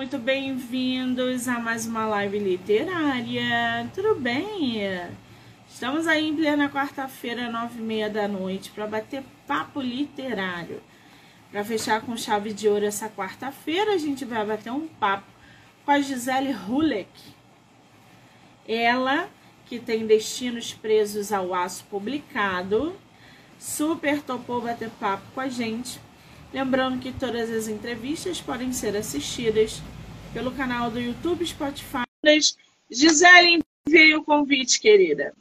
muito bem-vindos a mais uma live literária. Tudo bem? Estamos aí em plena quarta-feira, nove e meia da noite, para bater papo literário. Para fechar com chave de ouro essa quarta-feira, a gente vai bater um papo com a Gisele Hulek. Ela que tem Destinos Presos ao Aço publicado, super topou bater papo com a gente Lembrando que todas as entrevistas podem ser assistidas pelo canal do YouTube, Spotify. Gisele enviei o convite, querida.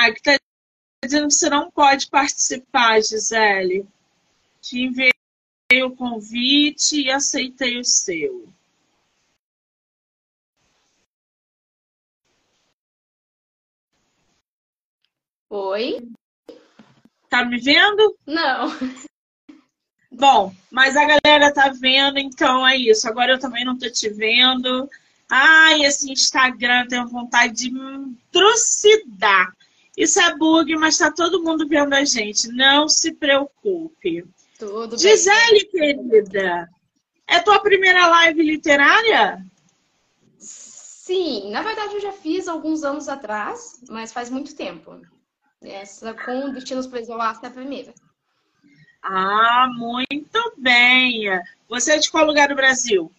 Ah, que tá dizendo que você não pode participar, Gisele. Te enviei o convite e aceitei o seu. Oi? Tá me vendo? Não. Bom, mas a galera tá vendo, então é isso. Agora eu também não tô te vendo. Ai, esse Instagram, tenho vontade de me trucidar. Isso é bug, mas está todo mundo vendo a gente. Não se preocupe. Tudo Gisele, bem. querida, é tua primeira live literária? Sim, na verdade eu já fiz alguns anos atrás, mas faz muito tempo. Essa com Destinos ao Aço é a primeira. Ah, muito bem. Você é de qual lugar do Brasil?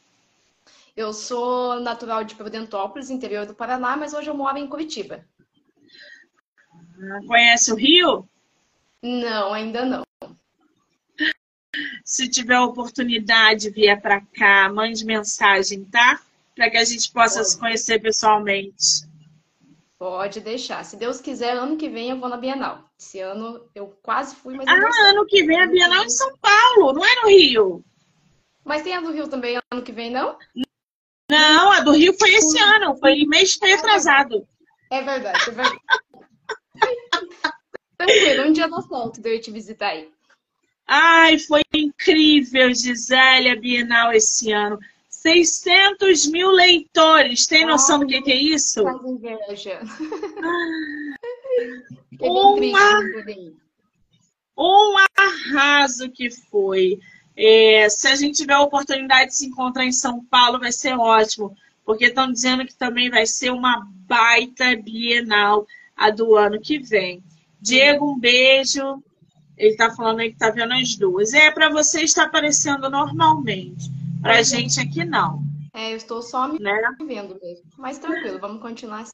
Eu sou natural de Prudentópolis, interior do Paraná, mas hoje eu moro em Curitiba. Conhece o Rio? Não, ainda não. Se tiver oportunidade, vier para cá, mande mensagem, tá? Para que a gente possa Pode. se conhecer pessoalmente. Pode deixar. Se Deus quiser, ano que vem eu vou na Bienal. Esse ano eu quase fui, mas. Ah, ano que vem a Bienal em São Paulo, não é no Rio? Mas tem a do Rio também ano que vem, não? Não, a do Rio foi esse ano, foi mês retrasado. É verdade, é verdade. Tranquilo, um dia dá certo de eu te visitar aí. Ai, foi incrível, Gisele, a Bienal esse ano. 600 mil leitores. Tem noção Ai, do que, que, é isso? Faz inveja. um, ar... um arraso que foi. É, se a gente tiver a oportunidade de se encontrar em São Paulo, vai ser ótimo, porque estão dizendo que também vai ser uma baita Bienal a do ano que vem. Diego, um beijo. Ele está falando aí que está vendo as duas. É, para você está aparecendo normalmente. Para a gente aqui não. É, eu estou só me né? vendo mesmo. Mas tranquilo, vamos continuar assim.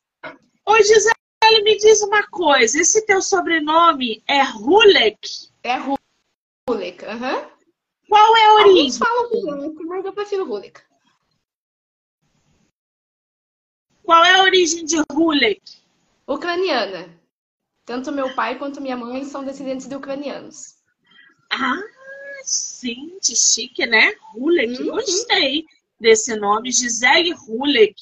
Ô, Gisele, me diz uma coisa. Esse teu sobrenome é Hulek? É Hulek, aham. Uhum. Qual é a origem? Alguns falam Hulek, mas eu prefiro Hulek. Qual é a origem de Hulek? Ucraniana. Tanto meu pai quanto minha mãe são descendentes de ucranianos. Ah, gente, chique, né? Hulek, uhum. gostei desse nome. Gisele Hulek.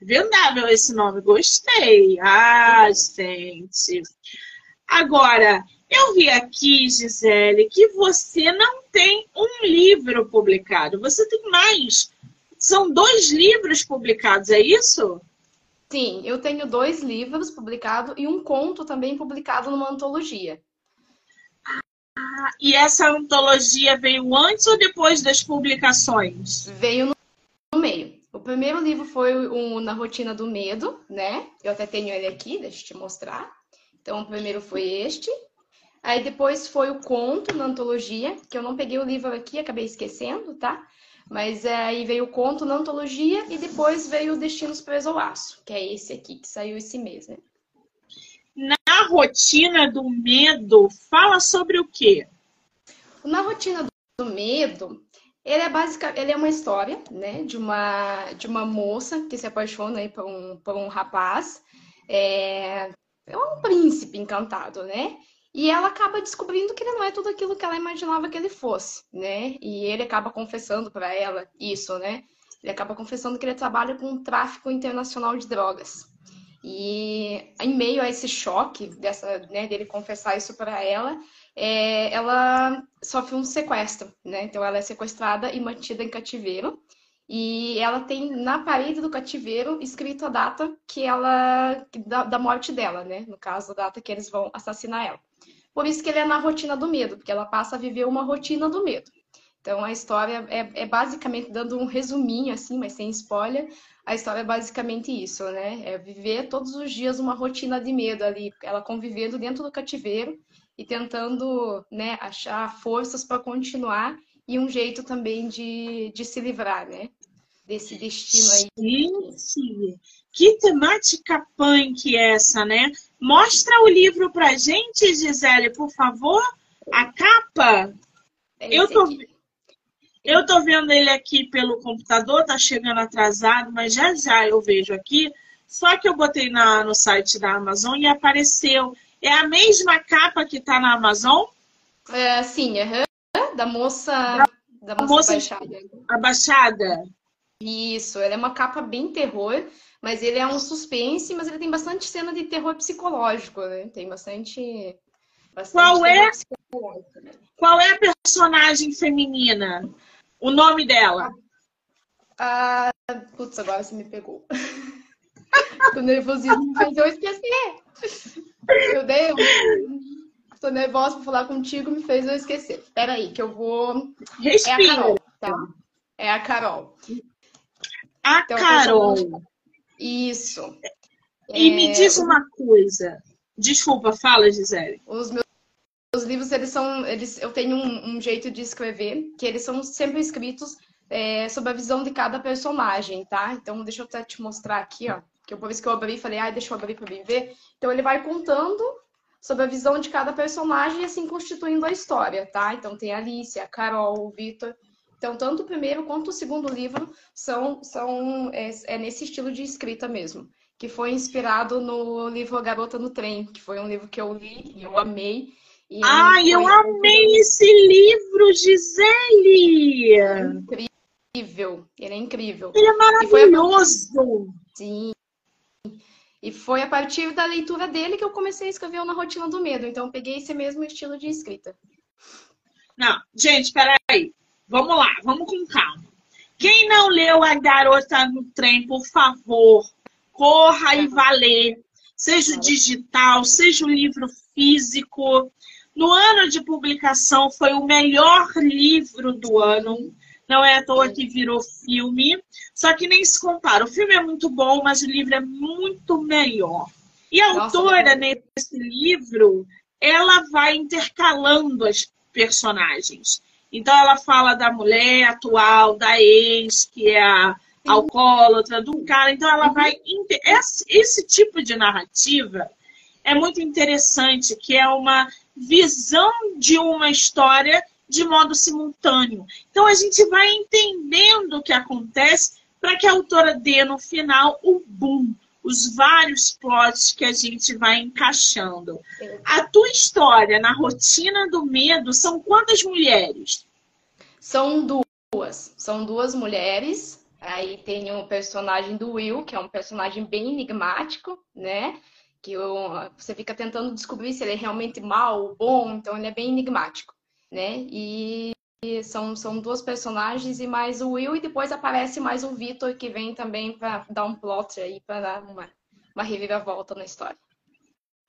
Vendável esse nome, gostei. Ah, gente. Agora, eu vi aqui, Gisele, que você não tem um livro publicado. Você tem mais. São dois livros publicados, é isso? Sim, eu tenho dois livros publicados e um conto também publicado numa antologia. Ah, e essa antologia veio antes ou depois das publicações? Veio no, no meio. O primeiro livro foi o Na Rotina do Medo, né? Eu até tenho ele aqui, deixa eu te mostrar. Então, o primeiro foi este. Aí depois foi o conto na antologia, que eu não peguei o livro aqui, acabei esquecendo, tá? Mas é, aí veio o conto na antologia e depois veio o Destinos Preso ao Aço, que é esse aqui, que saiu esse mês, né? Na rotina do medo, fala sobre o quê? Na rotina do medo, ele é básica, ele é uma história, né, de uma de uma moça que se apaixona aí por um por um rapaz, é, é um príncipe encantado, né? E ela acaba descobrindo que ele não é tudo aquilo que ela imaginava que ele fosse, né? E ele acaba confessando para ela isso, né? Ele acaba confessando que ele trabalha com tráfico internacional de drogas. E em meio a esse choque dessa, né, dele confessar isso para ela, é, ela sofre um sequestro, né? Então ela é sequestrada e mantida em cativeiro. E ela tem na parede do cativeiro escrito a data que ela da, da morte dela, né? No caso, a data que eles vão assassinar ela. Por isso que ele é na rotina do medo, porque ela passa a viver uma rotina do medo. Então a história é, é basicamente dando um resuminho assim, mas sem spoiler. A história é basicamente isso, né? É viver todos os dias uma rotina de medo ali, ela convivendo dentro do cativeiro e tentando, né, achar forças para continuar e um jeito também de, de se livrar, né? Desse destino aí. Gente, que temática punk é essa, né? Mostra o livro pra gente, Gisele, por favor. A capa. É eu tô, eu tô vendo ele aqui pelo computador, tá chegando atrasado, mas já já eu vejo aqui. Só que eu botei na, no site da Amazon e apareceu. É a mesma capa que tá na Amazon? É, sim, uhum. da moça, da, da moça, moça abaixada. abaixada. Isso, ele é uma capa bem terror, mas ele é um suspense, mas ele tem bastante cena de terror psicológico, né? Tem bastante. bastante qual é? Qual é a personagem feminina? O nome dela? Ah, putz, agora você me pegou. o nervosismo me fez eu esquecer. Meu Deus. Tô nervosa pra falar contigo, me fez eu esquecer. Peraí, que eu vou. Respira. É a Carol, tá? É a Carol. A então, Carol. Isso. E é... me diz uma coisa. Desculpa, fala, Gisele. Os meus os livros, eles são. Eles, eu tenho um, um jeito de escrever, que eles são sempre escritos é, sob a visão de cada personagem, tá? Então, deixa eu até te mostrar aqui, ó. Que por isso que eu abri e falei, ah, deixa eu abrir para mim ver. Então, ele vai contando sobre a visão de cada personagem e assim constituindo a história, tá? Então, tem a Alice, a Carol, o Vitor. Então, tanto o primeiro quanto o segundo livro são, são é, é, nesse estilo de escrita mesmo, que foi inspirado no livro A Garota no Trem, que foi um livro que eu li e eu amei. E Ai, eu amei esse livro, Gisele! Incrível, ele é incrível. Ele é maravilhoso! Sim. E foi a partir da leitura dele que eu comecei a escrever Na Rotina do Medo. Então, eu peguei esse mesmo estilo de escrita. Não, gente, peraí. Vamos lá, vamos com calma. Quem não leu A Garota no Trem, por favor, corra e vá ler. Seja o digital, seja o livro físico. No ano de publicação, foi o melhor livro do ano. Não é à toa que virou filme. Só que nem se compara. O filme é muito bom, mas o livro é muito melhor. E a Nossa, autora, nesse livro, ela vai intercalando as personagens. Então, ela fala da mulher atual, da ex, que é a alcoólatra, do cara. Então, ela vai. Esse, esse tipo de narrativa é muito interessante, que é uma visão de uma história de modo simultâneo. Então, a gente vai entendendo o que acontece para que a autora dê no final o boom, os vários plots que a gente vai encaixando. A tua história na rotina do medo são quantas mulheres? São duas. São duas mulheres. Aí tem o personagem do Will, que é um personagem bem enigmático, né? Que você fica tentando descobrir se ele é realmente mal ou bom, então ele é bem enigmático, né? E são, são duas personagens e mais o Will, e depois aparece mais o Victor, que vem também para dar um plot aí, para dar uma, uma reviravolta na história.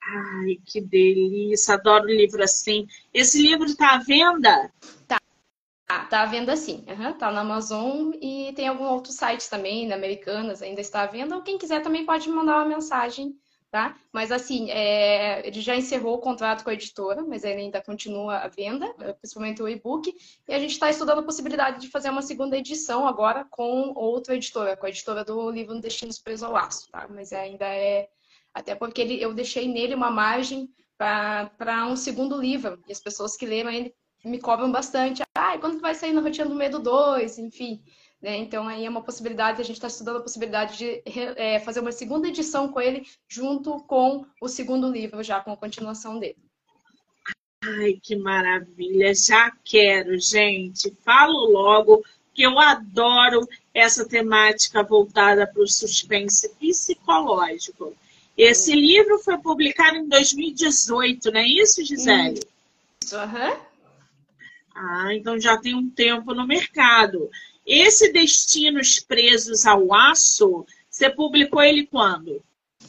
Ai, que delícia! Adoro livro assim. Esse livro está à venda? Tá. Tá à venda sim, uhum, tá na Amazon e tem alguns outros sites também, na Americanas, ainda está à venda. Ou quem quiser também pode mandar uma mensagem tá? Mas assim, é, ele já encerrou o contrato com a editora, mas ele ainda continua a venda, principalmente o e-book, e a gente está estudando a possibilidade de fazer uma segunda edição agora com outra editora, com a editora do livro Destinos Preso ao Laço, tá? Mas ainda é. Até porque ele, eu deixei nele uma margem para um segundo livro, e as pessoas que leram ele me cobram bastante. Ah, quando vai sair na Rotina do Medo 2? Enfim. Né? Então, aí é uma possibilidade, a gente está estudando a possibilidade de é, fazer uma segunda edição com ele, junto com o segundo livro, já com a continuação dele. Ai, que maravilha! Já quero, gente. Falo logo que eu adoro essa temática voltada para o suspense psicológico. Esse livro foi publicado em 2018, não é isso, Gisele? Isso, aham. Uhum. Ah, então já tem um tempo no mercado. Esse Destinos Presos ao Aço, você publicou ele quando?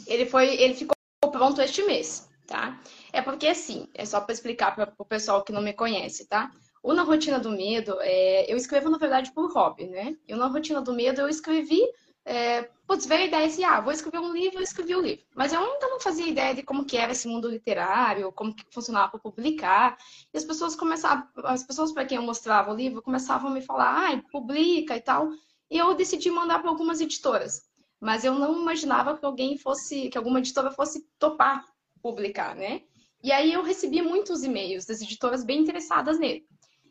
Ele foi, ele ficou pronto este mês, tá? É porque assim, é só para explicar para o pessoal que não me conhece, tá? O Na Rotina do Medo, é, eu escrevo na verdade por hobby, né? E o Na Rotina do Medo eu escrevi é, putz, veio a ideia assim, ah, vou escrever um livro, eu escrevi o um livro. Mas eu ainda não fazia ideia de como que era esse mundo literário, como que funcionava para publicar. E as pessoas começavam, as pessoas para quem eu mostrava o livro começavam a me falar, ah, publica e tal. E eu decidi mandar para algumas editoras. Mas eu não imaginava que alguém fosse, que alguma editora fosse topar publicar, né? E aí eu recebi muitos e-mails das editoras bem interessadas nele.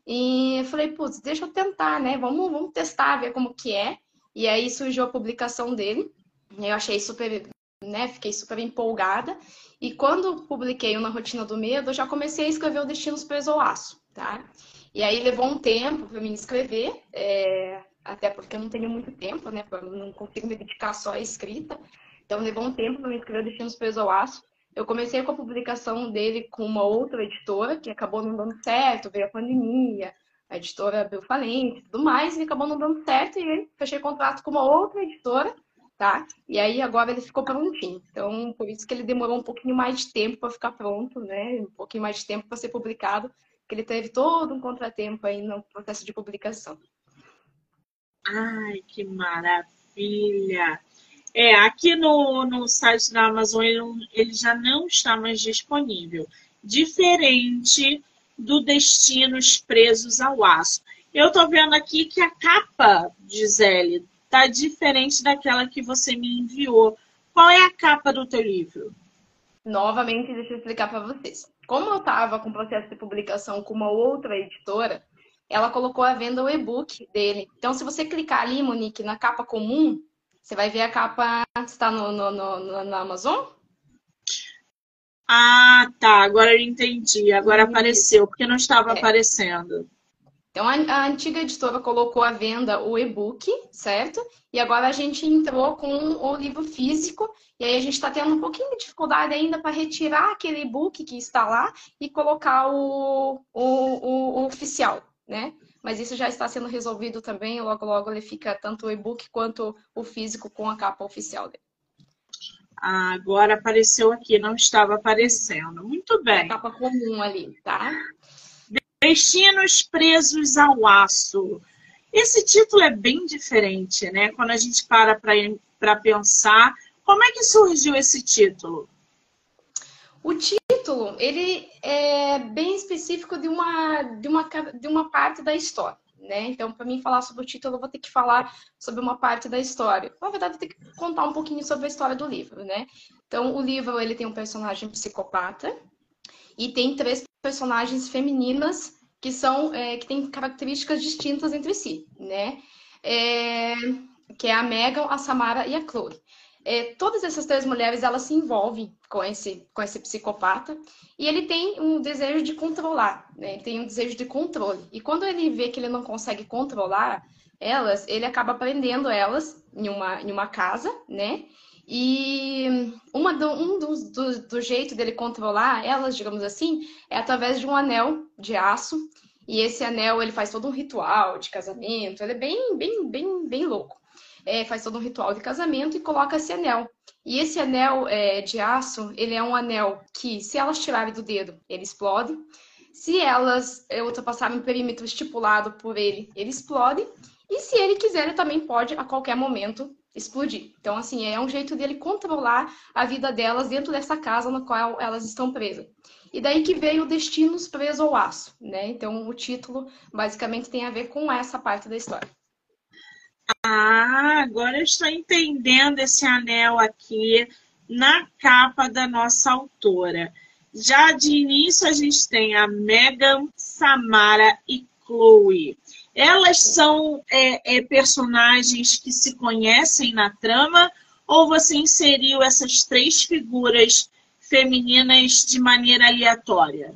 E eu falei, putz, deixa eu tentar, né? Vamos, vamos testar, ver como que é. E aí surgiu a publicação dele. Eu achei super, né? Fiquei super empolgada. E quando publiquei o Na Rotina do Medo, eu já comecei a escrever o ao Aço, tá? E aí levou um tempo para mim escrever, é... até porque eu não tenho muito tempo, né? Eu não consigo me dedicar só à escrita. Então levou um tempo para mim escrever o ao Aço. Eu comecei com a publicação dele com uma outra editora, que acabou não dando certo, veio a pandemia, a editora abriu falência e tudo mais, e acabou não dando certo, e fechei contrato com uma outra editora, tá? E aí agora ele ficou prontinho. Então, por isso que ele demorou um pouquinho mais de tempo para ficar pronto, né? Um pouquinho mais de tempo para ser publicado, que ele teve todo um contratempo aí no processo de publicação. Ai, que maravilha! É, aqui no, no site da Amazon ele, ele já não está mais disponível. Diferente do Destinos Presos ao Aço. Eu estou vendo aqui que a capa, Gisele, está diferente daquela que você me enviou. Qual é a capa do teu livro? Novamente, deixa eu explicar para vocês. Como eu estava com o processo de publicação com uma outra editora, ela colocou à venda o e-book dele. Então, se você clicar ali, Monique, na capa comum, você vai ver a capa. Está no, no, no, Amazon? Ah, tá. Agora eu entendi. Agora apareceu, porque não estava é. aparecendo. Então, a, a, antiga editora colocou à venda o e-book, certo? E agora a gente entrou com o livro físico, e aí a gente está tendo um pouquinho de dificuldade ainda para retirar aquele e-book que está lá e colocar o, o, o, o, oficial, né? Mas isso já está sendo resolvido também, logo logo ele fica tanto o e-book quanto o físico com a capa oficial dele. Ah, agora apareceu aqui, não estava aparecendo. Muito bem. capa comum ali, tá? Destinos presos ao aço. Esse título é bem diferente, né? Quando a gente para para pensar, como é que surgiu esse título? O título, ele é bem específico de uma, de uma, de uma parte da história né? Então, para mim falar sobre o título, eu vou ter que falar sobre uma parte da história. Na verdade, eu ter que contar um pouquinho sobre a história do livro, né? Então, o livro ele tem um personagem psicopata e tem três personagens femininas que são é, que têm características distintas entre si, né? É, que é a Megan, a Samara e a Chloe. É, todas essas três mulheres elas se envolvem com esse, com esse psicopata e ele tem um desejo de controlar, né? Ele tem um desejo de controle. E quando ele vê que ele não consegue controlar elas, ele acaba prendendo elas em uma, em uma casa, né? E uma do, um dos do, do jeito dele controlar elas, digamos assim, é através de um anel de aço. E esse anel ele faz todo um ritual de casamento. Ele é bem, bem, bem, bem louco é, faz todo um ritual de casamento e coloca esse anel. E esse anel é, de aço, ele é um anel que, se elas tirarem do dedo, ele explode. Se elas é, ultrapassarem o perímetro estipulado por ele, ele explode. E se ele quiser, ele também pode, a qualquer momento, explodir. Então, assim, é um jeito dele controlar a vida delas dentro dessa casa na qual elas estão presas. E daí que veio Destinos Preso ao Aço, né? Então, o título basicamente tem a ver com essa parte da história. Ah, agora eu estou entendendo esse anel aqui na capa da nossa autora. Já de início a gente tem a Megan, Samara e Chloe. Elas são é, é, personagens que se conhecem na trama ou você inseriu essas três figuras femininas de maneira aleatória?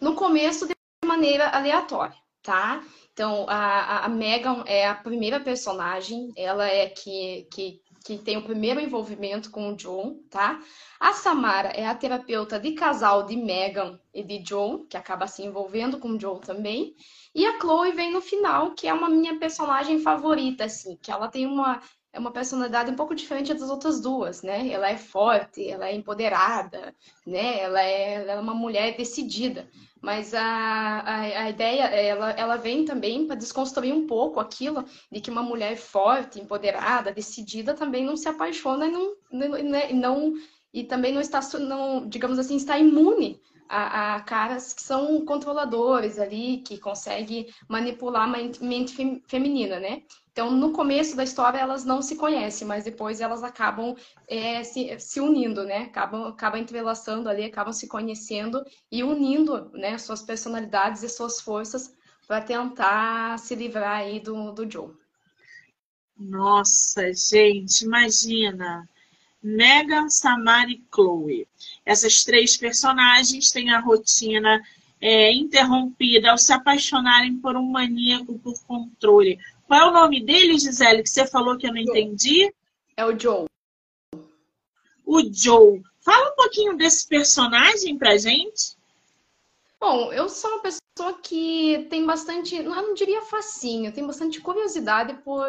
No começo, de maneira aleatória, tá? Então, a, a Megan é a primeira personagem, ela é que, que, que tem o primeiro envolvimento com o John, tá? A Samara é a terapeuta de casal de Megan e de John, que acaba se envolvendo com o John também. E a Chloe vem no final, que é uma minha personagem favorita, assim, que ela tem uma, é uma personalidade um pouco diferente das outras duas, né? Ela é forte, ela é empoderada, né? Ela é, ela é uma mulher decidida. Mas a, a, a ideia, ela, ela vem também para desconstruir um pouco aquilo de que uma mulher forte, empoderada, decidida também não se apaixona e não, não, não e também não está, não, digamos assim, está imune a, a, caras que são controladores ali, que conseguem manipular a mente feminina, né? Então, no começo da história, elas não se conhecem, mas depois elas acabam é, se, se, unindo, né? Acabam, acabam entrelaçando ali, acabam se conhecendo e unindo né, suas personalidades e suas forças para tentar se livrar aí do, do Joe. Nossa, gente, imagina! Megan, Samara e Chloe. Essas três personagens têm a rotina é, interrompida ao se apaixonarem por um maníaco por controle. Qual é o nome dele, Gisele, que você falou que eu não entendi? É o Joe. O Joe. Fala um pouquinho desse personagem pra gente. Bom, eu sou uma pessoa que tem bastante, eu não diria facinho, tem bastante curiosidade por,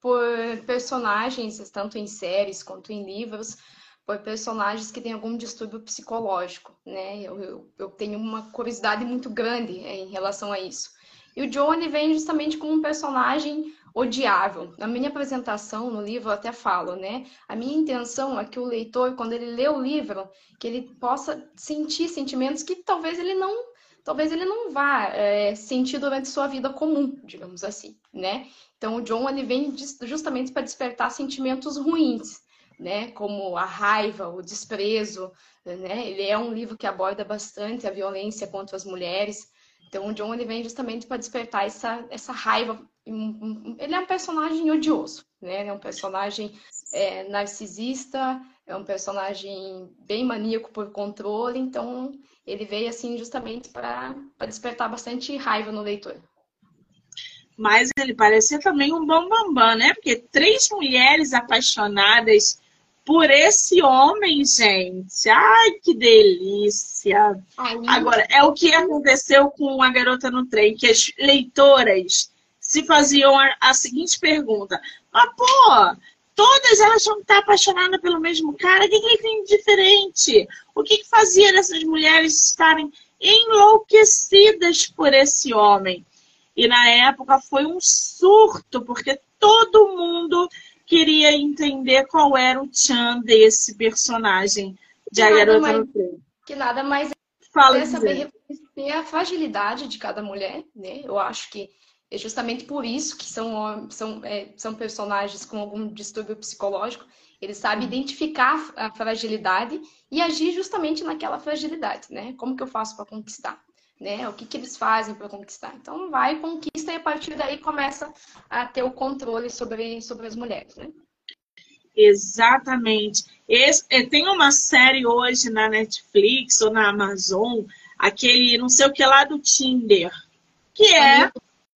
por personagens, tanto em séries quanto em livros, por personagens que têm algum distúrbio psicológico, né? Eu, eu, eu tenho uma curiosidade muito grande em relação a isso. E o Johnny vem justamente como um personagem odiável. Na minha apresentação no livro eu até falo, né? A minha intenção é que o leitor, quando ele lê o livro, que ele possa sentir sentimentos que talvez ele não, talvez ele não vá é, sentir durante sua vida comum, digamos assim, né? Então o John ele vem justamente para despertar sentimentos ruins, né? Como a raiva, o desprezo, né? Ele é um livro que aborda bastante a violência contra as mulheres. Então, o John ele vem justamente para despertar essa, essa raiva. Ele é um personagem odioso, né? Ele é um personagem é, narcisista, é um personagem bem maníaco por controle. Então, ele veio assim justamente para despertar bastante raiva no leitor. Mas ele parecia também um bam, bam, né? Porque três mulheres apaixonadas por esse homem, gente. Ai, que delícia! Ai, Agora, é o que aconteceu com a garota no trem, que as leitoras se faziam a, a seguinte pergunta: Mas, pô, todas elas vão estar apaixonadas pelo mesmo cara, o que, que ele tem de diferente? O que, que fazia dessas mulheres estarem enlouquecidas por esse homem? E na época foi um surto, porque todo mundo queria entender qual era o Chan desse personagem de A Garota mais, no Trem. Que nada mais Fala é saber reconhecer a fragilidade de cada mulher, né? Eu acho que é justamente por isso que são, são, é, são personagens com algum distúrbio psicológico. Eles sabem identificar a fragilidade e agir justamente naquela fragilidade, né? Como que eu faço para conquistar? Né? O que, que eles fazem para conquistar. Então vai, conquista e a partir daí começa a ter o controle sobre, sobre as mulheres, né? Exatamente. Esse, é, tem uma série hoje na Netflix ou na Amazon, aquele não sei o que lá do Tinder, que é.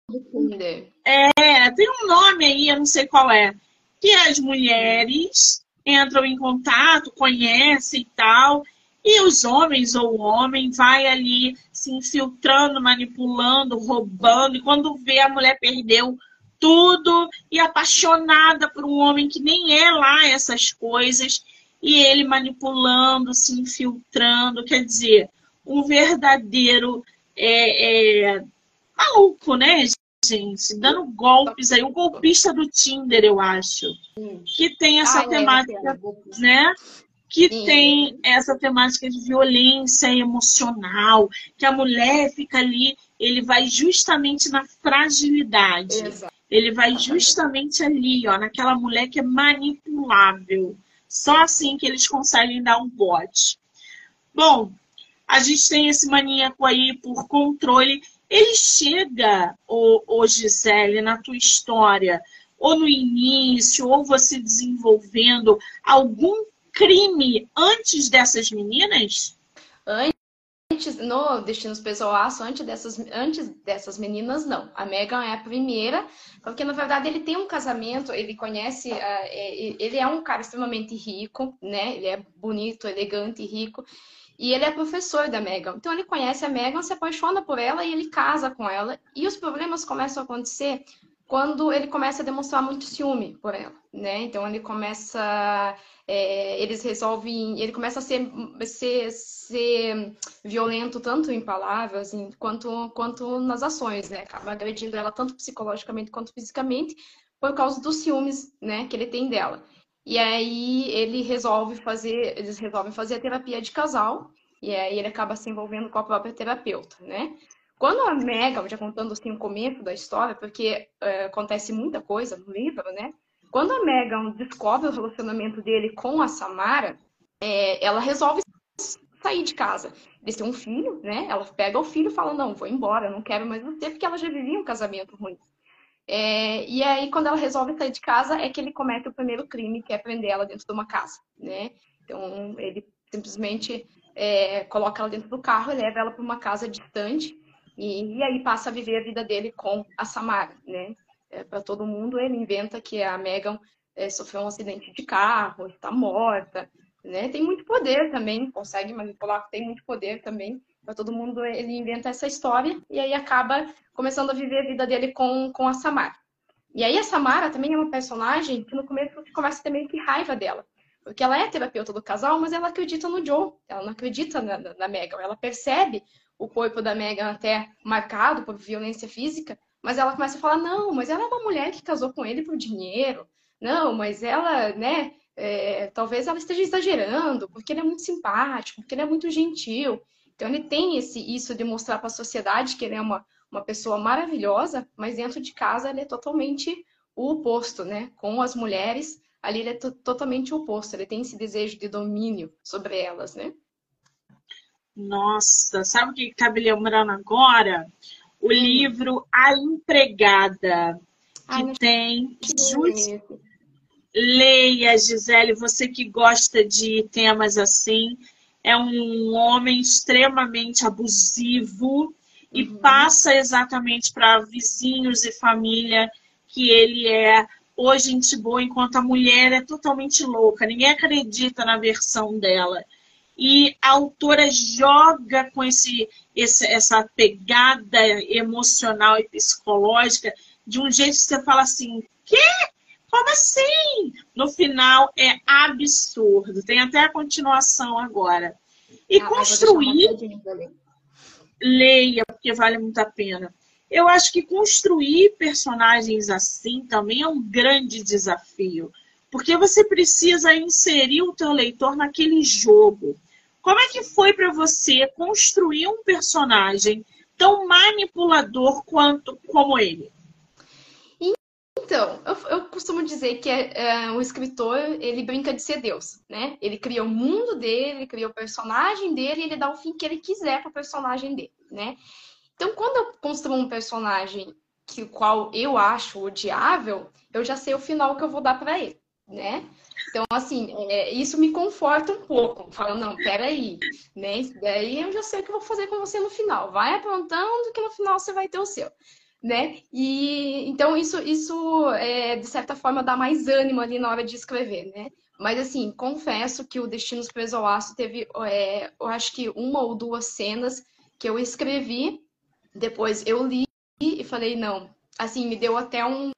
Do Tinder. É, tem um nome aí, eu não sei qual é. Que as mulheres entram em contato, conhecem e tal, e os homens ou o homem vai ali se infiltrando, manipulando, roubando, e quando vê a mulher perdeu tudo e apaixonada por um homem que nem é lá essas coisas, e ele manipulando, se infiltrando, quer dizer, um verdadeiro é, é, maluco, né, gente, dando golpes aí. O golpista do Tinder, eu acho. Que tem essa ah, é, temática, é, né? Que Sim. tem essa temática de violência emocional, que a mulher fica ali, ele vai justamente na fragilidade. Exato. Ele vai justamente ali, ó, naquela mulher que é manipulável. Só assim que eles conseguem dar um bote. Bom, a gente tem esse maníaco aí por controle. Ele chega, ô, ô Gisele, na tua história, ou no início, ou você desenvolvendo algum crime antes dessas meninas? Antes, no Destinos Pessoaço, antes dessas, antes dessas meninas, não. A Megan é a primeira, porque na verdade ele tem um casamento, ele conhece, uh, ele é um cara extremamente rico, né? Ele é bonito, elegante rico. E ele é professor da Megan. Então ele conhece a Megan, se apaixona por ela e ele casa com ela. E os problemas começam a acontecer quando ele começa a demonstrar muito ciúme por ela, né? Então ele começa, é, eles resolvem, ele começa a ser, ser, ser violento tanto em palavras assim, quanto, quanto nas ações, né? Acaba agredindo ela tanto psicologicamente quanto fisicamente por causa dos ciúmes, né? Que ele tem dela. E aí ele resolve fazer, eles resolvem fazer a terapia de casal, e aí ele acaba se envolvendo com a própria terapeuta, né? Quando a Megan, já contando assim o começo da história, porque é, acontece muita coisa no livro, né? Quando a Megan descobre o relacionamento dele com a Samara, é, ela resolve sair de casa. Eles têm um filho, né? Ela pega o filho e fala: Não, vou embora, não quero mais você, porque ela já vivia um casamento ruim. É, e aí, quando ela resolve sair de casa, é que ele comete o primeiro crime, que é prender ela dentro de uma casa, né? Então, ele simplesmente é, coloca ela dentro do carro e leva ela para uma casa distante. E, e, aí passa a viver a vida dele com a Samara, né? É, para todo mundo, ele inventa que a Megan é, sofreu um acidente de carro, está morta, né? Tem muito poder também, consegue manipular, tem muito poder também para todo mundo, ele inventa essa história e aí acaba começando a viver a vida dele com, com a Samara. E aí a Samara também é uma personagem que no começo você começa a ter meio que raiva dela. Porque ela é terapeuta do casal, mas ela acredita no Joe. Ela não acredita na, na, na Megan. Ela percebe o corpo da Megan até marcado por violência física, mas ela começa a falar, não, mas ela é uma mulher que casou com ele por dinheiro. Não, mas ela, né, é, talvez ela esteja exagerando, porque ele é muito simpático, porque ele é muito gentil. Então ele tem esse isso de mostrar para a sociedade que ele é uma, uma pessoa maravilhosa, mas dentro de casa ele é totalmente o oposto, né? Com as mulheres, ali ele é totalmente o oposto, ele tem esse desejo de domínio sobre elas, né? Nossa, sabe o que está me lembrando agora? O hum. livro A Empregada, que Ai, tem. Just... Leia, Gisele, você que gosta de temas assim é um homem extremamente abusivo e uhum. passa exatamente para vizinhos e família que ele é hoje gente boa, enquanto a mulher é totalmente louca. Ninguém acredita na versão dela. E a autora joga com esse, esse, essa pegada emocional e psicológica de um jeito que você fala assim: quê? Como assim? No final é absurdo. Tem até a continuação agora. E ah, construir. Leia, porque vale muito a pena. Eu acho que construir personagens assim também é um grande desafio. Porque você precisa inserir o teu leitor naquele jogo. Como é que foi para você construir um personagem tão manipulador quanto como ele? Então, eu, eu costumo dizer que é, é, o escritor, ele brinca de ser Deus, né? Ele cria o mundo dele, ele cria o personagem dele e ele dá o fim que ele quiser para o personagem dele, né? Então, quando eu construo um personagem que o qual eu acho odiável, eu já sei o final que eu vou dar para ele, né? Então, assim, é, isso me conforta um pouco. Falo, não, peraí, né? Daí eu já sei o que eu vou fazer com você no final. Vai aprontando que no final você vai ter o seu né? E então isso, isso é, de certa forma dá mais ânimo ali na hora de escrever, né? Mas assim, confesso que o Destinos Preso ao Aço teve, é, eu acho que uma ou duas cenas que eu escrevi, depois eu li e falei, não, assim, me deu até um.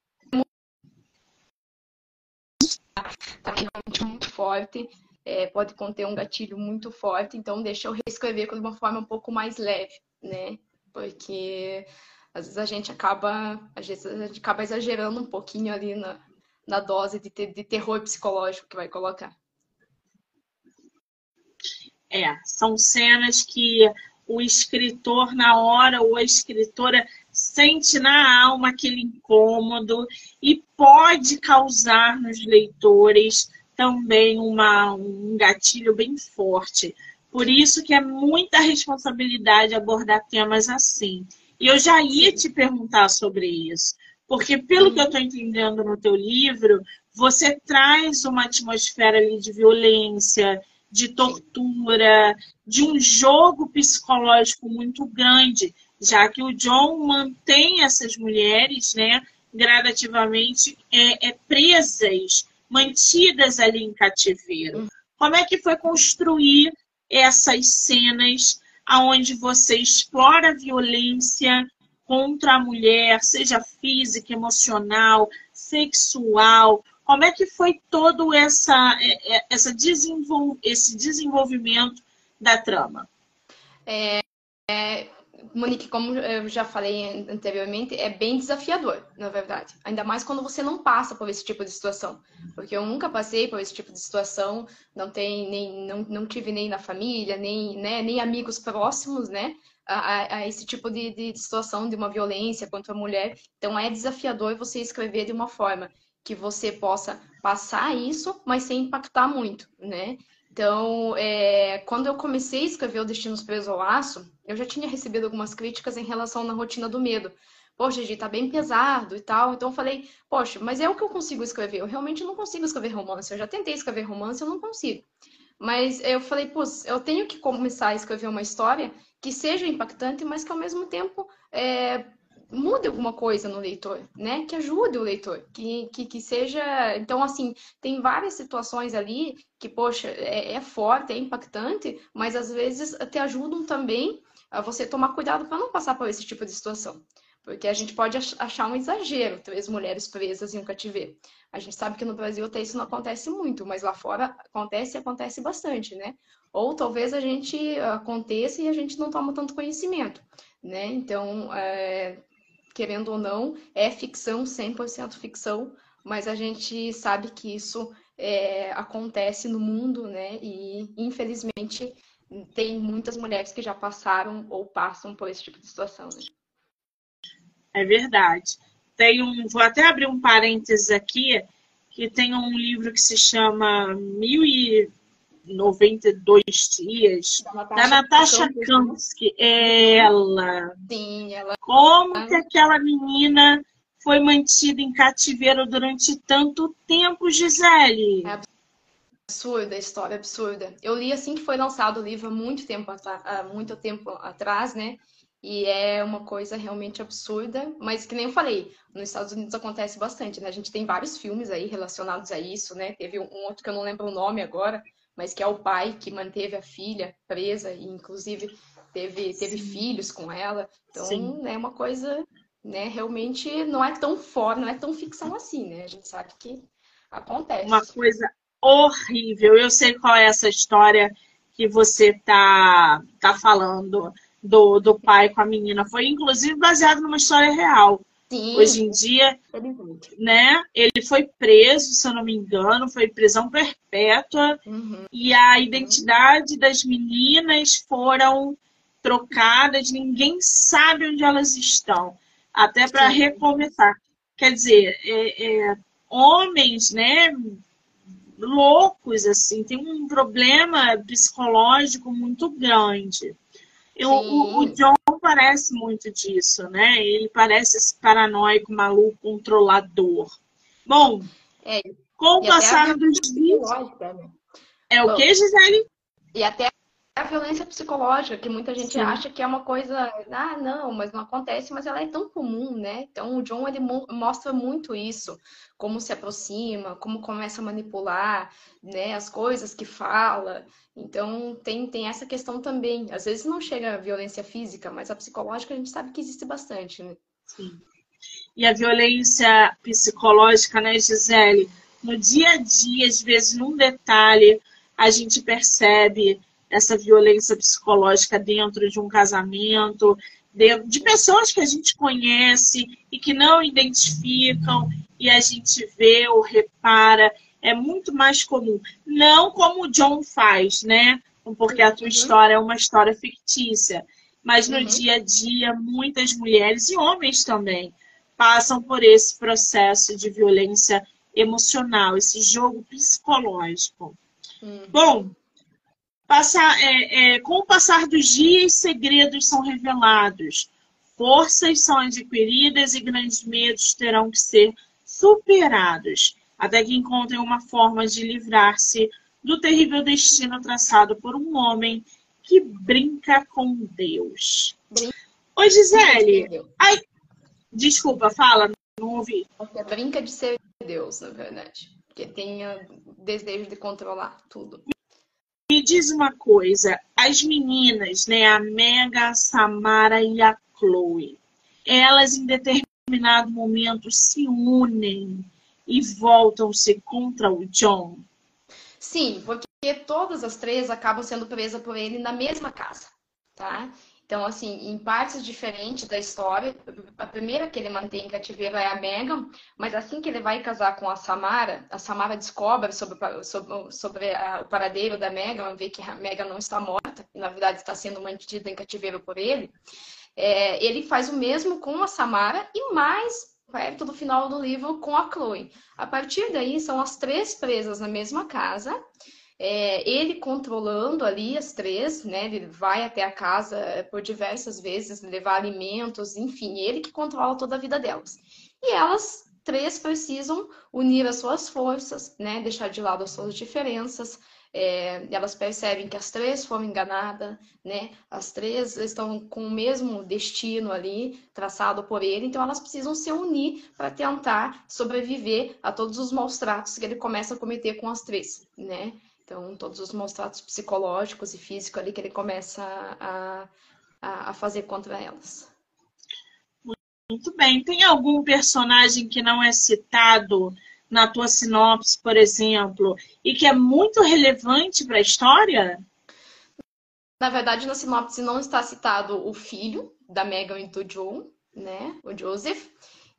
Tá realmente muito forte, é, pode conter um gatilho muito forte, então deixa eu reescrever de uma forma um pouco mais leve, né? Porque às vezes a gente acaba, às vezes a gente acaba exagerando um pouquinho ali na, na dose de, de terror psicológico que vai colocar. É, são cenas que o escritor, na hora, ou a escritora sente na alma aquele incômodo e pode causar nos leitores também uma, um gatilho bem forte. Por isso que é muita responsabilidade abordar temas assim. E eu já ia te perguntar sobre isso, porque pelo que eu estou entendendo no teu livro, você traz uma atmosfera ali de violência, de tortura, de um jogo psicológico muito grande, já que o John mantém essas mulheres, né, gradativamente é, é, presas, mantidas ali em cativeiro. Como é que foi construir essas cenas aonde você explora a violência contra a mulher, seja física, emocional, sexual? Como é que foi todo essa, é, é, essa desenvol esse desenvolvimento da trama? É, é, Monique, como eu já falei anteriormente, é bem desafiador, na verdade. Ainda mais quando você não passa por esse tipo de situação. Porque eu nunca passei por esse tipo de situação, não, tem, nem, não, não tive nem na família, nem, né, nem amigos próximos, né? A, a, esse tipo de, de situação de uma violência contra a mulher. Então é desafiador você escrever de uma forma que você possa passar isso, mas sem impactar muito, né? Então, é, quando eu comecei a escrever o Destinos Preso ao Laço, eu já tinha recebido algumas críticas em relação na rotina do medo. Poxa, Gi, tá bem pesado e tal. Então eu falei, poxa, mas é o que eu consigo escrever. Eu realmente não consigo escrever romance. Eu já tentei escrever romance, eu não consigo. Mas eu falei, pô, eu tenho que começar a escrever uma história que seja impactante, mas que ao mesmo tempo é, mude alguma coisa no leitor, né? Que ajude o leitor, que, que, que seja. Então, assim, tem várias situações ali que, poxa, é, é forte, é impactante, mas às vezes te ajudam também a você tomar cuidado para não passar por esse tipo de situação. Porque a gente pode achar um exagero, três mulheres presas em um cativeiro. A gente sabe que no Brasil até isso não acontece muito, mas lá fora acontece e acontece bastante, né? Ou talvez a gente aconteça e a gente não toma tanto conhecimento, né? Então, é, querendo ou não, é ficção, 100% ficção, mas a gente sabe que isso é, acontece no mundo, né? E infelizmente tem muitas mulheres que já passaram ou passam por esse tipo de situação. Né? É verdade. Tem um, vou até abrir um parênteses aqui, que tem um livro que se chama Mil e 92 dias, da Natasha Kamsky. Ela. Sim, ela. Como que aquela menina foi mantida em cativeiro durante tanto tempo, Gisele? É absurda a história, absurda. Eu li assim que foi lançado o livro há muito tempo, há muito tempo atrás, né? E é uma coisa realmente absurda, mas que nem eu falei, nos Estados Unidos acontece bastante, né? A gente tem vários filmes aí relacionados a isso, né? Teve um outro que eu não lembro o nome agora, mas que é o pai que manteve a filha presa e inclusive teve, teve filhos com ela. Então Sim. é uma coisa, né, realmente não é tão fora, não é tão ficção assim, né? A gente sabe que acontece. Uma coisa horrível. Eu sei qual é essa história que você tá, tá falando do, do pai com a menina. Foi inclusive baseado numa história real. Sim. Hoje em dia, né? Ele foi preso, se eu não me engano, foi prisão perpétua. Uhum. E a identidade das meninas foram trocadas, ninguém sabe onde elas estão. Até para recomeçar. Quer dizer, é, é, homens, né? Loucos, assim, tem um problema psicológico muito grande. Eu, o, o, John parece muito disso, né? Ele parece esse paranoico, maluco, controlador. Bom, é, com o passar dos dias. Né? É o que, Gisele? E até a violência psicológica, que muita gente Sim. acha que é uma coisa, ah, não, mas não acontece, mas ela é tão comum, né? Então o John ele mostra muito isso, como se aproxima, como começa a manipular, né, as coisas que fala. Então tem, tem essa questão também. Às vezes não chega a violência física, mas a psicológica a gente sabe que existe bastante, né? Sim. E a violência psicológica, né, Gisele? No dia a dia, às vezes, num detalhe, a gente percebe essa violência psicológica dentro de um casamento, de pessoas que a gente conhece e que não identificam e a gente vê ou repara. É muito mais comum. Não como o John faz, né? Porque a tua uhum. história é uma história fictícia. Mas no uhum. dia a dia, muitas mulheres e homens também passam por esse processo de violência emocional, esse jogo psicológico. Uhum. Bom, passar, é, é, com o passar dos dias, segredos são revelados, forças são adquiridas e grandes medos terão que ser superados, até que encontrem uma forma de livrar-se do terrível destino traçado por um homem que brinca com Deus. Brinca. Oi, Gisele. Ai, desculpa, fala, não ouvi. Porque brinca de ser Deus, na verdade. Porque tem desejo de controlar tudo. Me diz uma coisa, as meninas, né, a Mega, a Samara e a Chloe, elas em determinado momento se unem e voltam-se contra o John. Sim, porque todas as três acabam sendo presas por ele na mesma casa, tá? Então, assim, em partes diferentes da história, a primeira que ele mantém em cativeiro é a Megan, mas assim que ele vai casar com a Samara, a Samara descobre sobre, sobre, sobre a, o paradeiro da Megan, vê que a Megan não está morta, e na verdade está sendo mantida em cativeiro por ele. É, ele faz o mesmo com a Samara e mais perto do final do livro com a Chloe. A partir daí, são as três presas na mesma casa. É, ele controlando ali as três, né? Ele vai até a casa é, por diversas vezes, levar alimentos, enfim, ele que controla toda a vida delas. E elas três precisam unir as suas forças, né? Deixar de lado as suas diferenças, é, elas percebem que as três foram enganadas, né? As três estão com o mesmo destino ali, traçado por ele, então elas precisam se unir para tentar sobreviver a todos os maus tratos que ele começa a cometer com as três, né? Então, todos os maus tratos psicológicos e físicos ali que ele começa a, a, a fazer contra elas. Muito bem. Tem algum personagem que não é citado na tua sinopse, por exemplo, e que é muito relevante para a história? Na verdade, na sinopse não está citado o filho da Megan e do Joe, né? O Joseph.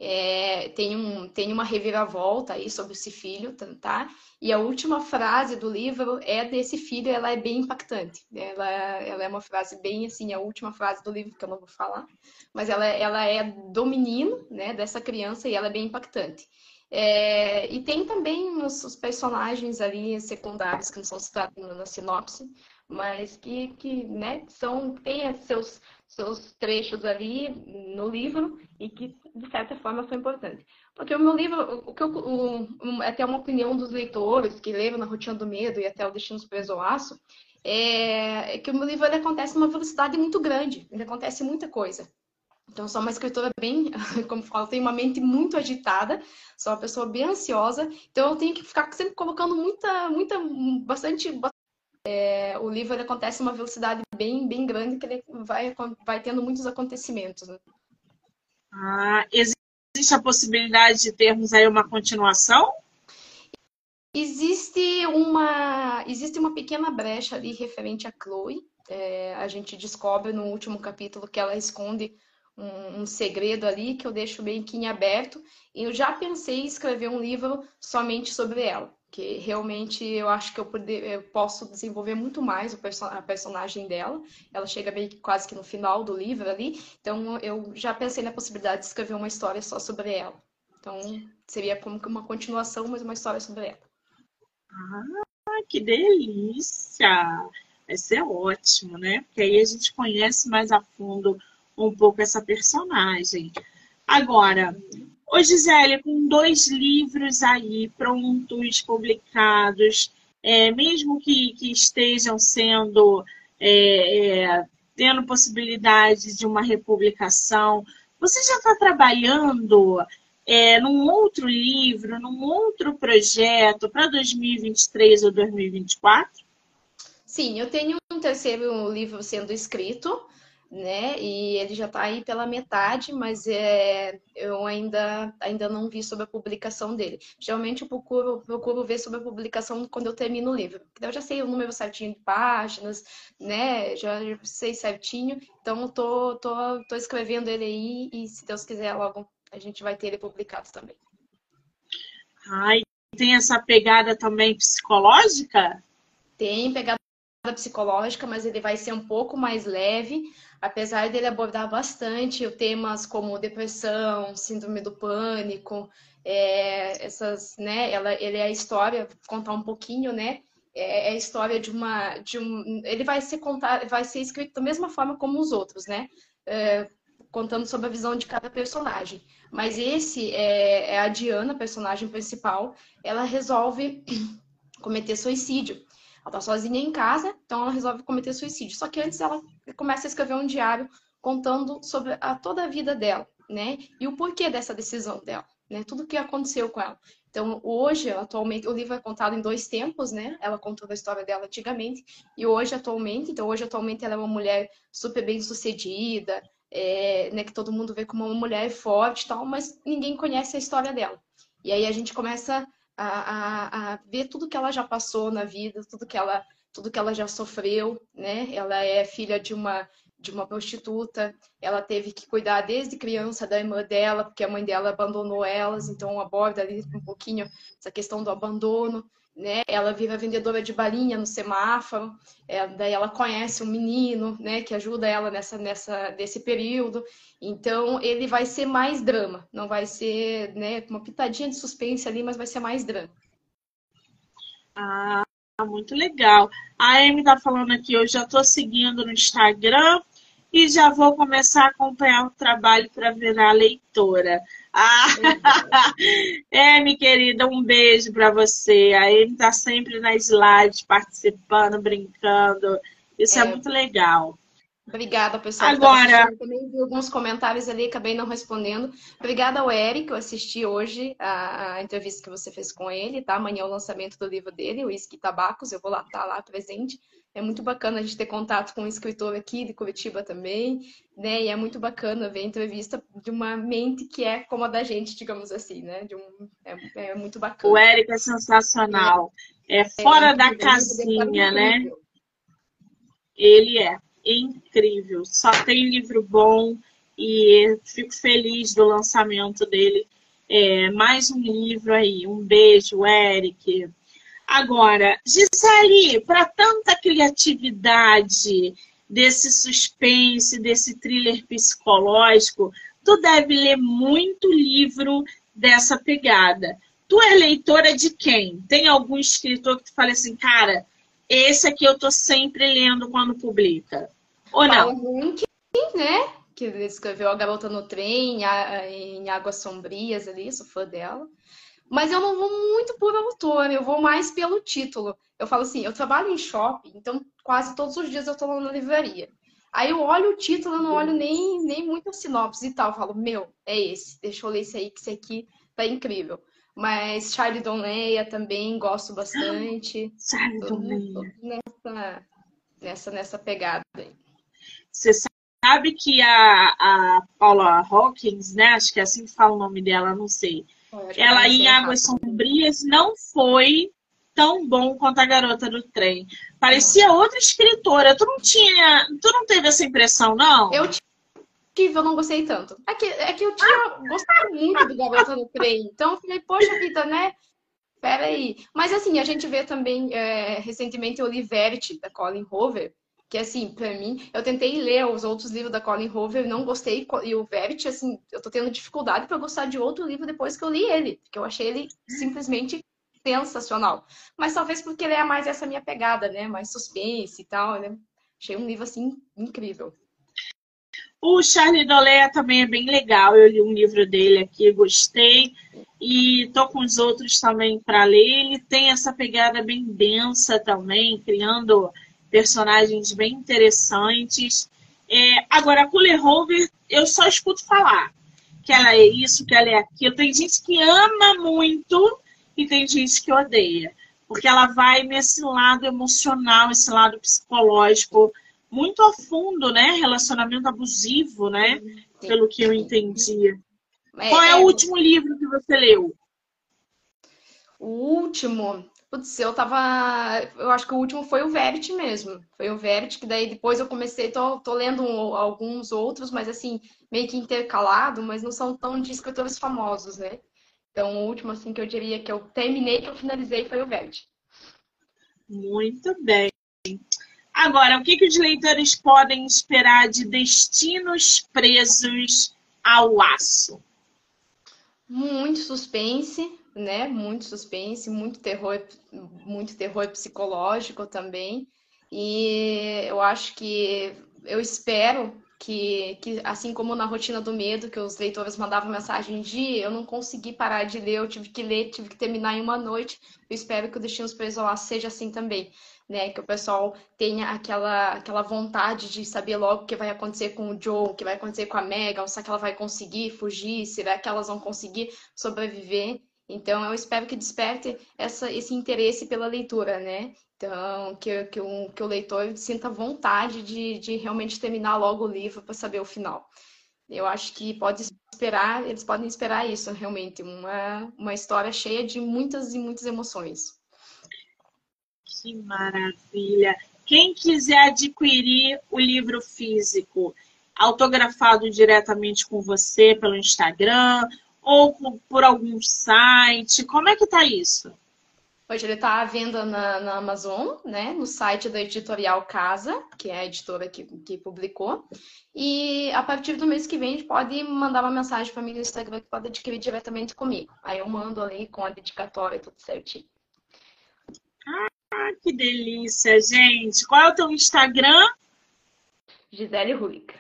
É, tem, um, tem uma reviravolta aí sobre esse filho, tá? E a última frase do livro é desse filho, ela é bem impactante. Ela, ela é uma frase bem assim, a última frase do livro que eu não vou falar, mas ela, ela é do menino, né, dessa criança, e ela é bem impactante. É, e tem também os, os, personagens ali secundários que não são citados na sinopse, mas que, que né, são, têm seus, seus trechos ali no livro e que, de certa forma, são importantes. Porque o meu livro, o que eu, o, até uma opinião dos leitores que leram na Rotina do Medo e até o Destino Preso ao Aço, é, é que o meu livro ele acontece numa velocidade muito grande, ele acontece muita coisa. Então, sou uma escritora bem, como falo, tenho uma mente muito agitada, sou uma pessoa bem ansiosa, então eu tenho que ficar sempre colocando muita, muita, bastante. É, o livro ele acontece uma velocidade bem, bem grande, que ele vai, vai tendo muitos acontecimentos. Né? Ah, existe a possibilidade de termos aí uma continuação? Existe uma, existe uma pequena brecha ali referente a Chloe. É, a gente descobre no último capítulo que ela esconde um, um, segredo ali que eu deixo bem que em aberto. E eu já pensei em escrever um livro somente sobre ela, que realmente eu acho que eu, poder, eu posso desenvolver muito mais perso a personagem dela. Ela chega bem quase que no final do livro ali, então eu já pensei na possibilidade de escrever uma história só sobre ela. Então seria como que uma continuação, mas uma história sobre ela. Ah, que delícia! Vai ser ótimo, né? Porque aí a gente conhece mais a fundo um pouco essa personagem. Agora, ô Gisele, com dois livros aí prontos, publicados, é, mesmo que, que, estejam sendo é, é, tendo possibilidade de uma republicação, você já está trabalhando é, num outro livro, num outro projeto para 2023 ou 2024? Sim, eu tenho um terceiro livro sendo escrito, né? E ele já está aí pela metade, mas é, eu ainda, ainda não vi sobre a publicação dele. Geralmente eu procuro, procuro ver sobre a publicação quando eu termino o livro. Porque eu já sei o número certinho de páginas, né? Já sei certinho. Então eu tô, tô, tô escrevendo ele aí e se Deus quiser logo a gente vai ter ele publicado também. Ai, tem essa pegada também psicológica? Tem pegada psicológica, mas ele vai ser um pouco mais leve, apesar dele abordar bastante temas como depressão, síndrome do pânico, é, essas, né? Ela, ele é a história, vou contar um pouquinho, né? É, é a história de uma, de um, ele vai ser contar, vai ser escrito da mesma forma como os outros, né? É, contando sobre a visão de cada personagem. Mas esse é, é a Diana, personagem principal. Ela resolve cometer suicídio. Ela tá sozinha em casa, então ela resolve cometer suicídio. Só que antes ela começa a escrever um diário contando sobre a, toda a vida dela, né? E o porquê dessa decisão dela, né? Tudo o que aconteceu com ela. Então, hoje, atualmente, o livro é contado em dois tempos, né? Ela contou a história dela antigamente e hoje, atualmente. Então, hoje, atualmente, ela é uma mulher super bem sucedida, é, né? Que todo mundo vê como uma mulher forte e tal, mas ninguém conhece a história dela. E aí a gente começa a, a, a, ver tudo que ela já passou na vida, tudo que ela, tudo que ela já sofreu, né? Ela é filha de uma de uma prostituta, ela teve que cuidar desde criança da irmã dela, porque a mãe dela abandonou elas, então aborda ali um pouquinho essa questão do abandono né? Ela vira vendedora de balinha no semáforo, é, daí ela conhece um menino, né, que ajuda ela nessa, nessa, desse período. Então, ele vai ser mais drama, não vai ser, né, uma pitadinha de suspense ali, mas vai ser mais drama. Ah, muito legal. A Amy tá falando aqui, eu já tô seguindo no Instagram e já vou começar a acompanhar o trabalho para virar leitora. Ah, é, minha querida, um beijo para você. A Amy tá sempre na slide, participando, brincando. Isso é, é muito legal. Obrigada, pessoal. Agora. Eu também vi alguns comentários ali, acabei não respondendo. Obrigada ao Eric, eu assisti hoje a, a, entrevista que você fez com ele, tá? Amanhã é o lançamento do livro dele, o Whisky Tabacos, eu vou lá estar tá lá presente. É muito bacana a gente ter contato com um escritor aqui de Curitiba também, né? E é muito bacana ver a entrevista de uma mente que é como a da gente, digamos assim, né? Um... É, é, muito bacana. O Érico é sensacional. É, é fora é, da casinha, né? Ele é incrível. Só tem livro bom e fico feliz do lançamento dele. É, mais um livro aí. Um beijo, Eric. Agora, Gisele, para tanta criatividade, desse suspense, desse thriller psicológico, tu deve ler muito livro dessa pegada. Tu é leitora de quem? Tem algum escritor que tu fala assim, cara, esse aqui eu tô sempre lendo quando publica? Ou não? Paulo né? Que escreveu A Garota no Trem, em Águas Sombrias ali, sou fã dela. Mas eu não vou muito por autor, eu vou mais pelo título. Eu falo assim, eu trabalho em shopping, então quase todos os dias eu tô lá na livraria. Aí eu olho o título, eu não olho nem, nem muita sinopse e tal. Eu falo, meu, é esse, deixa eu ler esse aí, que esse aqui tá incrível. Mas Charlie Donleia também gosto bastante. Charlie Donleia. Nessa, nessa, nessa pegada aí. Você sabe que a, a Paula Hawkins, né? Acho que é assim que fala o nome dela, não sei ela em Águas Sombrias não foi tão bom quanto a garota do trem. Parecia outra escritora. Tu não tinha. Tu não teve essa impressão, não? Eu tive, eu não gostei tanto. É que, é que eu tinha gostado muito do Garota do Trem. Então eu falei, poxa vida, né? Peraí. Mas assim, a gente vê também, é, recentemente, o Liberty, da Colin Hoover, que assim, para mim, eu tentei ler os outros livros da Colin Hoover, não gostei, e o Verity, assim, eu tô tendo dificuldade para gostar de outro livro depois que eu li ele, porque eu achei ele simplesmente sensacional. Mas talvez porque ele é mais essa minha pegada, né? Mais suspense e tal, né? Achei um livro, assim, incrível. O Charlie Dolea também é bem legal. Eu li um livro dele aqui, gostei. E tô com os outros também para ler. Ele tem essa pegada bem densa também, criando personagens bem interessantes. É, agora, a Cooler Rover, eu só escuto falar que ela é isso, que ela é aquilo. Tem gente que ama muito e tem gente que odeia. Porque ela vai nesse lado emocional, esse lado psicológico muito a fundo, né? Relacionamento abusivo, né? Sim. Pelo que eu entendi. É, Qual é, é o último livro que você leu? O último, Putz, eu tava. Eu acho que o último foi o Verity mesmo. Foi o Verity, que daí depois eu comecei, tô, tô lendo alguns outros, mas assim, meio que intercalado, mas não são tão de escritores famosos, né? Então, o último, assim, que eu diria que eu terminei, que eu finalizei, foi o Verity. Muito bem. Agora, o que, que os leitores podem esperar de Destinos Presos ao Aço? Muito suspense, né? Muito suspense, muito terror, muito terror psicológico também. E eu acho que eu espero que, que, assim como na rotina do medo, que os leitores mandavam mensagem de eu não consegui parar de ler, eu tive que ler, tive que terminar em uma noite, eu espero que o Destinos Presos lá seja assim também, né? Que o pessoal tenha aquela, aquela vontade de saber logo o que vai acontecer com o Joe, o que vai acontecer com a Megan, se é que ela vai conseguir fugir, se é que elas vão conseguir sobreviver. Então, eu espero que desperte essa, esse interesse pela leitura, né? Então, que, que, o, que o leitor sinta vontade de, de realmente terminar logo o livro para saber o final. Eu acho que pode esperar, eles podem esperar isso, realmente, uma, uma história cheia de muitas e muitas emoções. Que maravilha! Quem quiser adquirir o livro físico, autografado diretamente com você pelo Instagram ou por algum site? Como é que tá isso? Hoje ele está à venda na, na, Amazon, né? No site da editorial Casa, que é a editora que, que publicou. E a partir do mês que vem, a gente pode mandar uma mensagem para mim no Instagram que pode adquirir diretamente comigo. Aí eu mando ali com a dedicatória e tudo certinho. Ah, que delícia, gente! Qual é o teu Instagram? Gisele Hulick.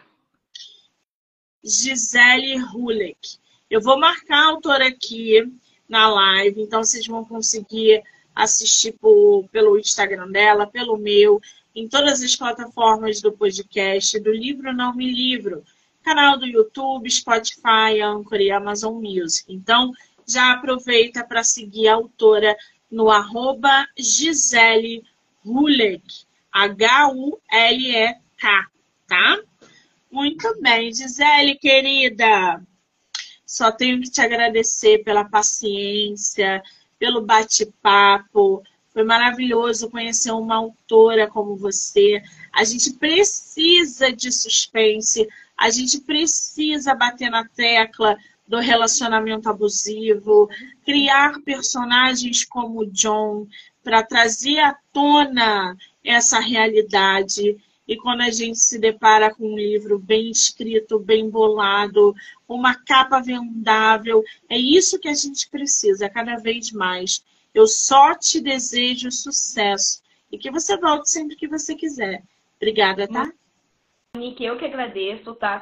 Gisele Hulick. Eu vou marcar a autora aqui na live, então vocês vão conseguir assistir por, pelo Instagram dela, pelo meu, em todas as plataformas do podcast, do Livro Não Me Livro, canal do YouTube, Spotify, Anchor e Amazon Music. Então, já aproveita para seguir a autora no arroba Gisele Hulek, H-U-L-E-K, tá? Muito bem, Gisele, querida. Só tenho que te agradecer pela paciência, pelo bate-papo. Foi maravilhoso conhecer uma autora como você. A gente precisa de suspense, a gente precisa bater na tecla do relacionamento abusivo, criar personagens como John para trazer à tona essa realidade e quando a gente se depara com um livro bem escrito, bem bolado, uma capa vendável, é isso que a gente precisa cada vez mais. Eu só te desejo sucesso e que você volte sempre que você quiser. Obrigada, tá? Nick, eu que agradeço, tá,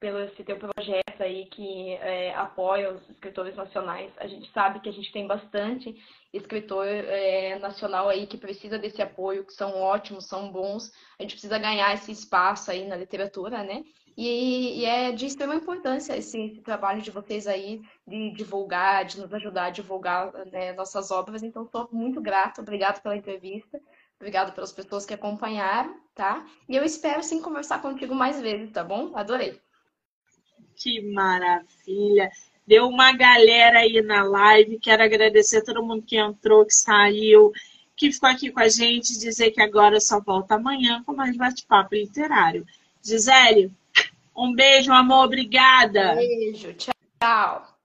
pelo esse teu projeto aí que é, apoia os escritores nacionais. A gente sabe que a gente tem bastante escritor é, nacional aí que precisa desse apoio, que são ótimos, são bons. A gente precisa ganhar esse espaço aí na literatura, né? E, e é de extrema importância esse, esse, trabalho de vocês aí de divulgar, de nos ajudar a divulgar né, nossas obras. Então, estou muito grata, obrigado pela entrevista. Obrigado pelas pessoas que acompanharam, tá? E eu espero sim conversar contigo mais vezes, tá bom? Adorei. Que maravilha! Deu uma galera aí na live. Quero agradecer a todo mundo que entrou, que saiu, que ficou aqui com a gente. Dizer que agora só volta amanhã com mais bate-papo literário. Gisele, um beijo, amor. Obrigada. Beijo. Tchau.